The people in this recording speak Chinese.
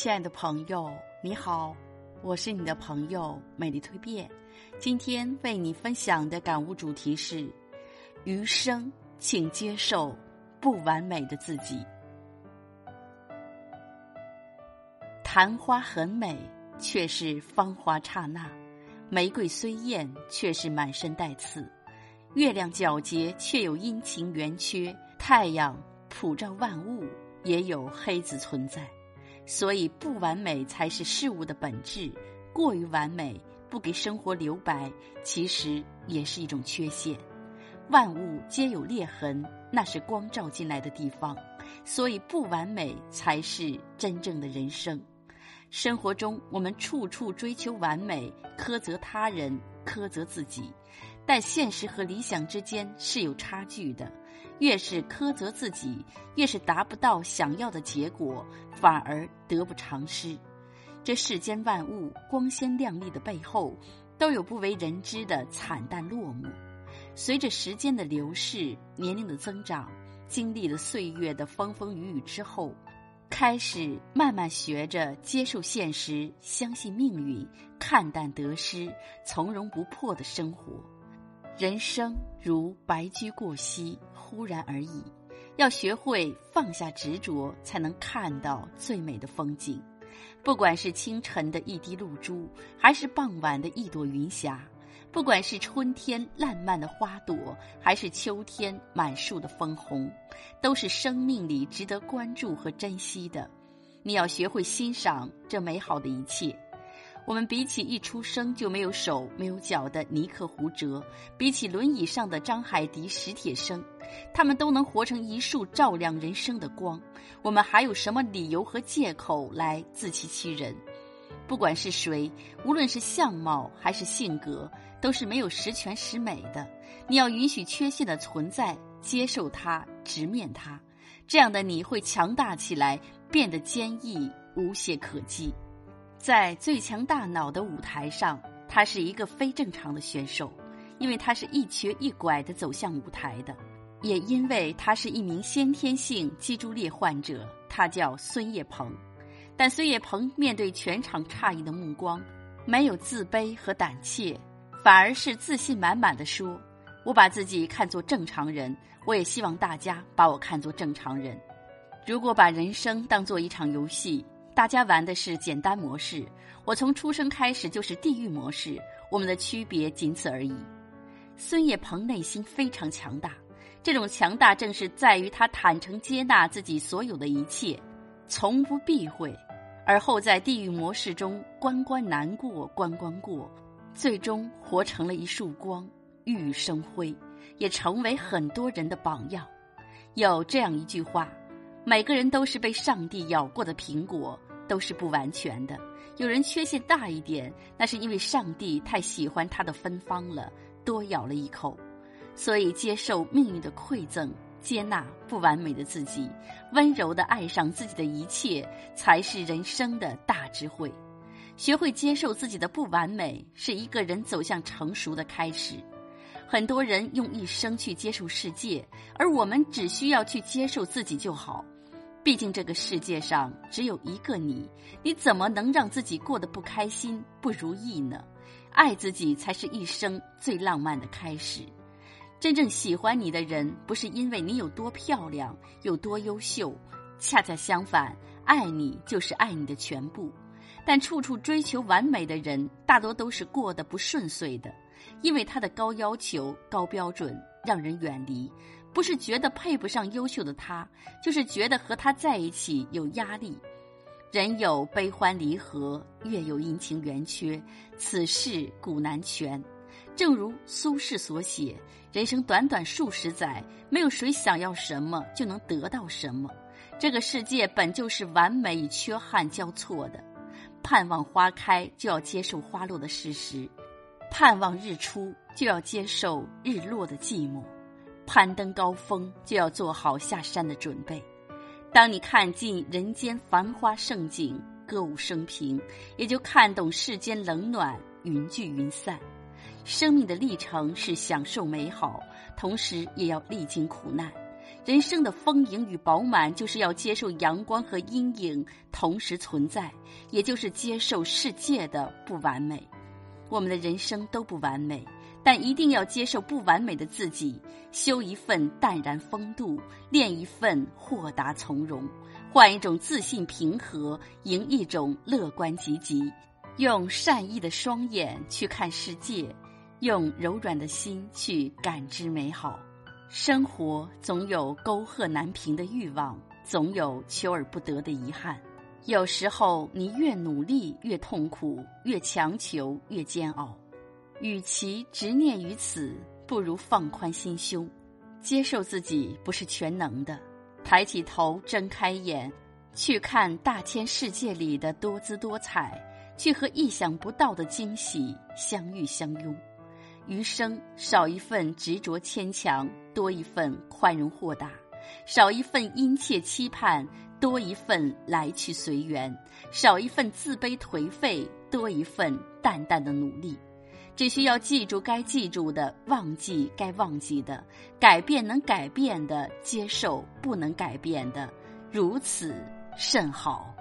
亲爱的朋友，你好，我是你的朋友美丽蜕变。今天为你分享的感悟主题是：余生，请接受不完美的自己。昙花很美，却是芳华刹那；玫瑰虽艳，却是满身带刺；月亮皎洁，却有阴晴圆缺；太阳普照万物，也有黑子存在。所以，不完美才是事物的本质。过于完美，不给生活留白，其实也是一种缺陷。万物皆有裂痕，那是光照进来的地方。所以，不完美才是真正的人生。生活中，我们处处追求完美，苛责他人，苛责自己，但现实和理想之间是有差距的。越是苛责自己，越是达不到想要的结果，反而得不偿失。这世间万物光鲜亮丽的背后，都有不为人知的惨淡落幕。随着时间的流逝，年龄的增长，经历了岁月的风风雨雨之后，开始慢慢学着接受现实，相信命运，看淡得失，从容不迫的生活。人生如白驹过隙，忽然而已。要学会放下执着，才能看到最美的风景。不管是清晨的一滴露珠，还是傍晚的一朵云霞；不管是春天烂漫的花朵，还是秋天满树的枫红，都是生命里值得关注和珍惜的。你要学会欣赏这美好的一切。我们比起一出生就没有手没有脚的尼克胡哲，比起轮椅上的张海迪史铁生，他们都能活成一束照亮人生的光。我们还有什么理由和借口来自欺欺人？不管是谁，无论是相貌还是性格，都是没有十全十美的。你要允许缺陷的存在，接受它，直面它，这样的你会强大起来，变得坚毅，无懈可击。在最强大脑的舞台上，他是一个非正常的选手，因为他是一瘸一拐的走向舞台的，也因为他是一名先天性脊柱裂患者，他叫孙叶鹏。但孙叶鹏面对全场诧异的目光，没有自卑和胆怯，反而是自信满满的说：“我把自己看作正常人，我也希望大家把我看作正常人。如果把人生当做一场游戏。”大家玩的是简单模式，我从出生开始就是地狱模式，我们的区别仅此而已。孙叶鹏内心非常强大，这种强大正是在于他坦诚接纳自己所有的一切，从不避讳，而后在地狱模式中关关难过关关过，最终活成了一束光，熠熠生辉，也成为很多人的榜样。有这样一句话：每个人都是被上帝咬过的苹果。都是不完全的，有人缺陷大一点，那是因为上帝太喜欢他的芬芳了，多咬了一口。所以，接受命运的馈赠，接纳不完美的自己，温柔的爱上自己的一切，才是人生的大智慧。学会接受自己的不完美，是一个人走向成熟的开始。很多人用一生去接受世界，而我们只需要去接受自己就好。毕竟这个世界上只有一个你，你怎么能让自己过得不开心、不如意呢？爱自己才是一生最浪漫的开始。真正喜欢你的人，不是因为你有多漂亮、有多优秀，恰恰相反，爱你就是爱你的全部。但处处追求完美的人，大多都是过得不顺遂的，因为他的高要求、高标准让人远离。不是觉得配不上优秀的他，就是觉得和他在一起有压力。人有悲欢离合，月有阴晴圆缺，此事古难全。正如苏轼所写：“人生短短数十载，没有谁想要什么就能得到什么。这个世界本就是完美与缺憾交错的。盼望花开，就要接受花落的事实；盼望日出，就要接受日落的寂寞。”攀登高峰，就要做好下山的准备。当你看尽人间繁花盛景，歌舞升平，也就看懂世间冷暖，云聚云散。生命的历程是享受美好，同时也要历经苦难。人生的丰盈与饱满，就是要接受阳光和阴影同时存在，也就是接受世界的不完美。我们的人生都不完美，但一定要接受不完美的自己，修一份淡然风度，练一份豁达从容，换一种自信平和，迎一种乐观积极，用善意的双眼去看世界。用柔软的心去感知美好，生活总有沟壑难平的欲望，总有求而不得的遗憾。有时候，你越努力越痛苦，越强求越煎熬。与其执念于此，不如放宽心胸，接受自己不是全能的。抬起头，睁开眼，去看大千世界里的多姿多彩，去和意想不到的惊喜相遇相拥。余生少一份执着牵强，多一份宽容豁达；少一份殷切期盼，多一份来去随缘；少一份自卑颓废，多一份淡淡的努力。只需要记住该记住的，忘记该忘记的，改变能改变的，接受不能改变的，如此甚好。